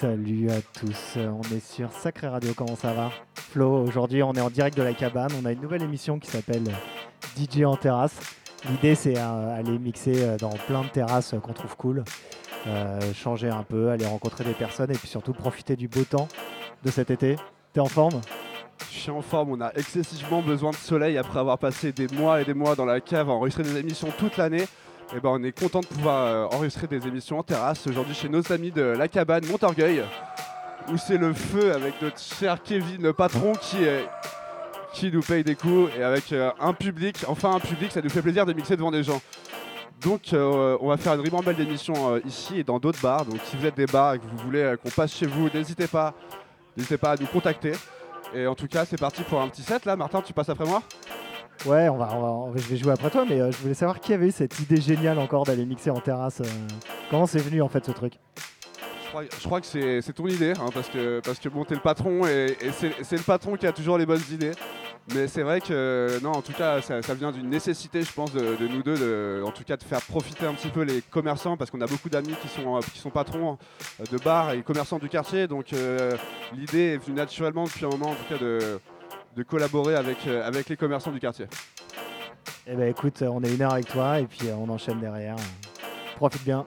Salut à tous, on est sur Sacré Radio, comment ça va Flo, aujourd'hui on est en direct de la cabane, on a une nouvelle émission qui s'appelle DJ en terrasse. L'idée c'est aller mixer euh, dans plein de terrasses qu'on trouve cool, euh, changer un peu, aller rencontrer des personnes et puis surtout profiter du beau temps de cet été. T'es en forme? Je suis en forme, on a excessivement besoin de soleil après avoir passé des mois et des mois dans la cave à enregistrer des émissions toute l'année. Et eh ben on est content de pouvoir euh, enregistrer des émissions en terrasse aujourd'hui chez nos amis de la cabane Montorgueil où c'est le feu avec notre cher Kevin, le patron qui, qui nous paye des coups et avec euh, un public, enfin un public, ça nous fait plaisir de mixer devant des gens. Donc euh, on va faire une ribambelle d'émissions ici et dans d'autres bars. Donc si vous êtes des bars et que vous voulez qu'on passe chez vous, n'hésitez pas, n'hésitez pas à nous contacter. Et en tout cas, c'est parti pour un petit set là. Martin, tu passes après moi? Ouais, on va, je vais jouer après toi, mais euh, je voulais savoir qui avait eu cette idée géniale encore d'aller mixer en terrasse. Euh. comment c'est venu en fait ce truc? Je crois, que c'est ton idée, hein, parce que, parce que bon, t'es le patron et, c'est le patron qui a toujours les bonnes idées. Mais c'est vrai que, non, en tout cas, ça, vient d'une nécessité, je pense, de, nous deux, de, en tout cas, de faire profiter un petit peu les commerçants, parce qu'on a beaucoup d'amis qui sont, euh, qui sont patrons de bars et commerçants du quartier. Donc, l'idée est venue naturellement depuis un moment, en tout cas, de de collaborer avec, euh, avec les commerçants du quartier. Eh ben écoute, on est une heure avec toi et puis euh, on enchaîne derrière. Profite bien.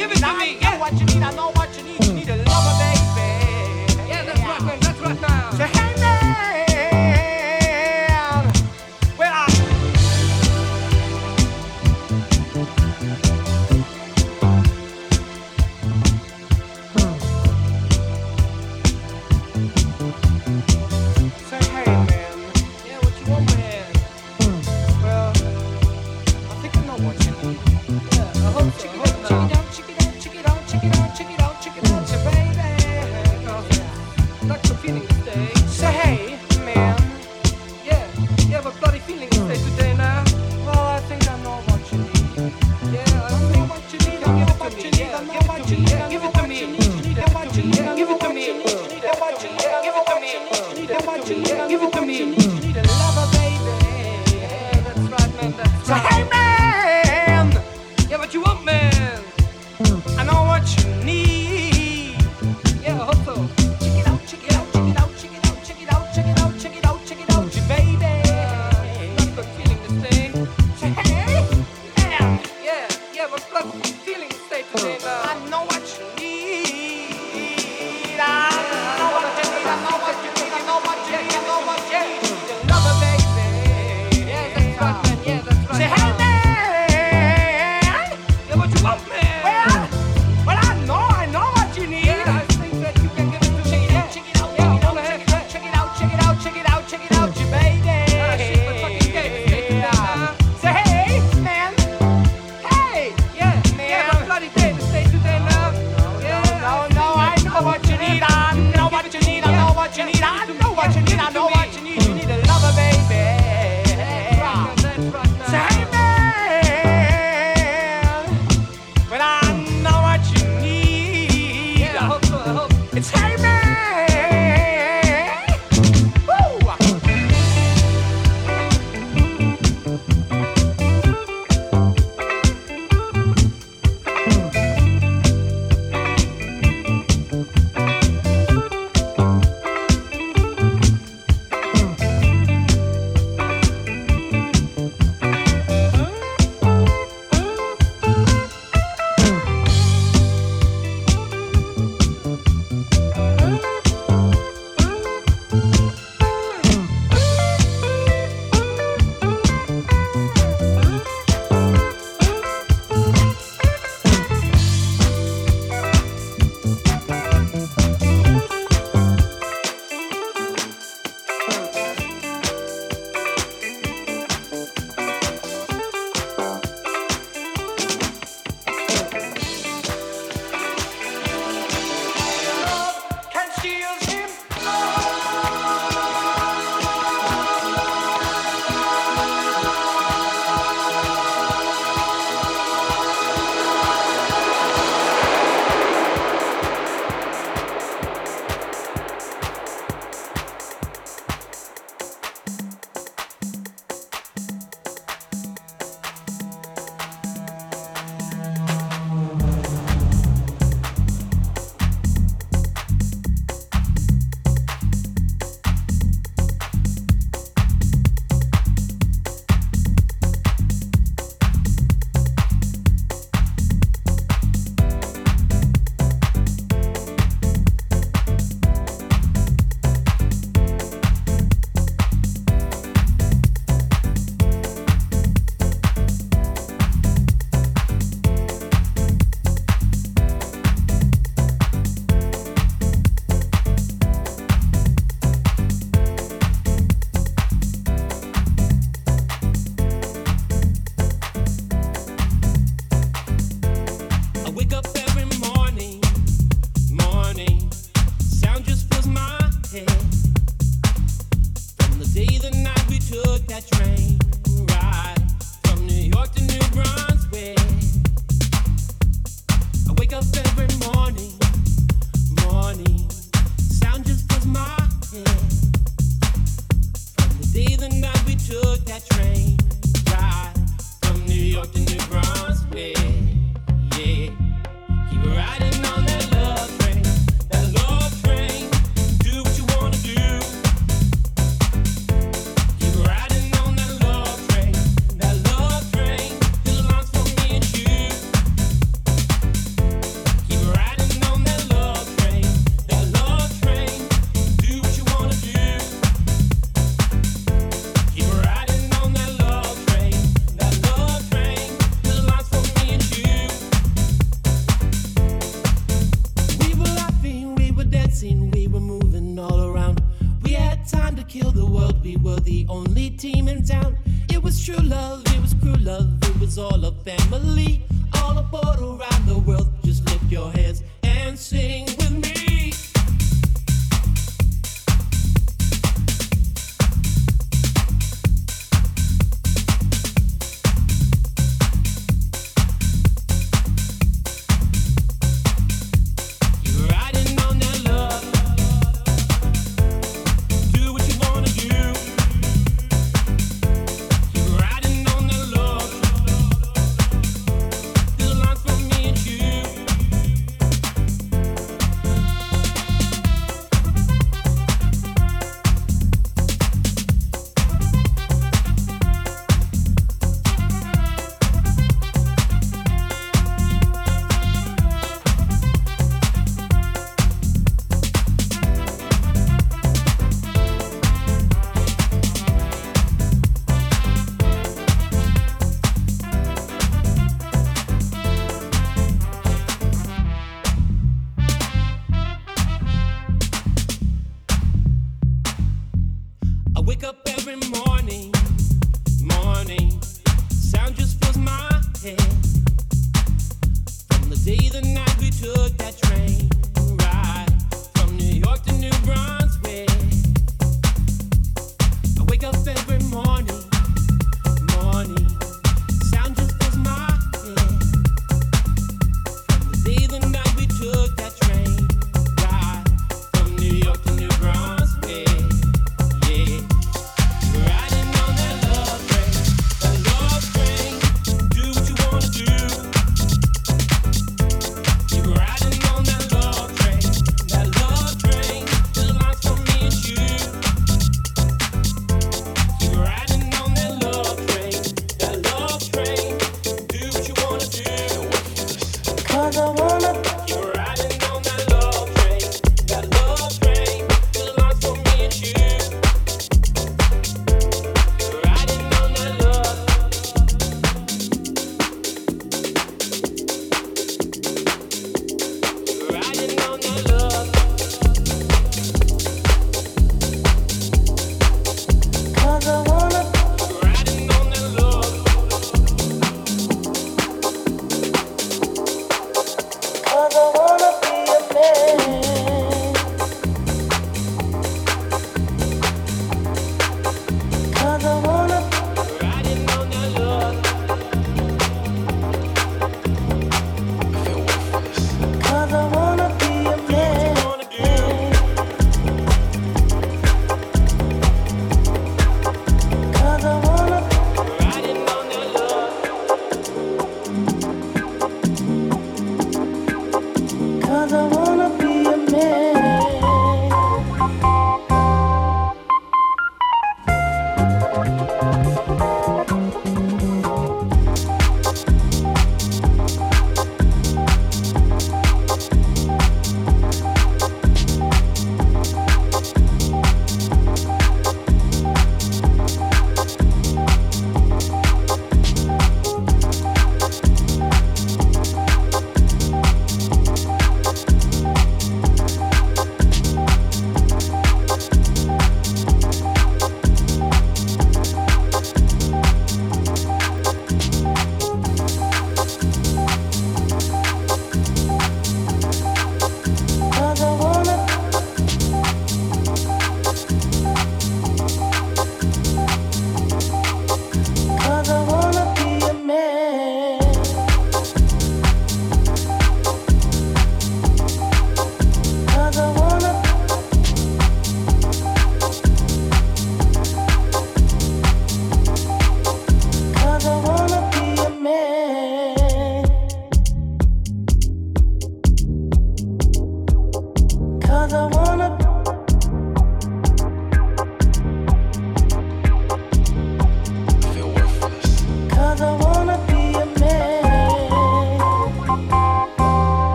Give it to me. I, yeah. what you need. I know. It's hey man.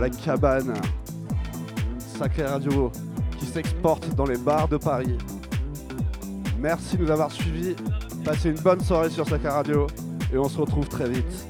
La cabane. Sacré Radio qui s'exporte dans les bars de Paris. Merci de nous avoir suivis. Passez une bonne soirée sur Sacré Radio et on se retrouve très vite.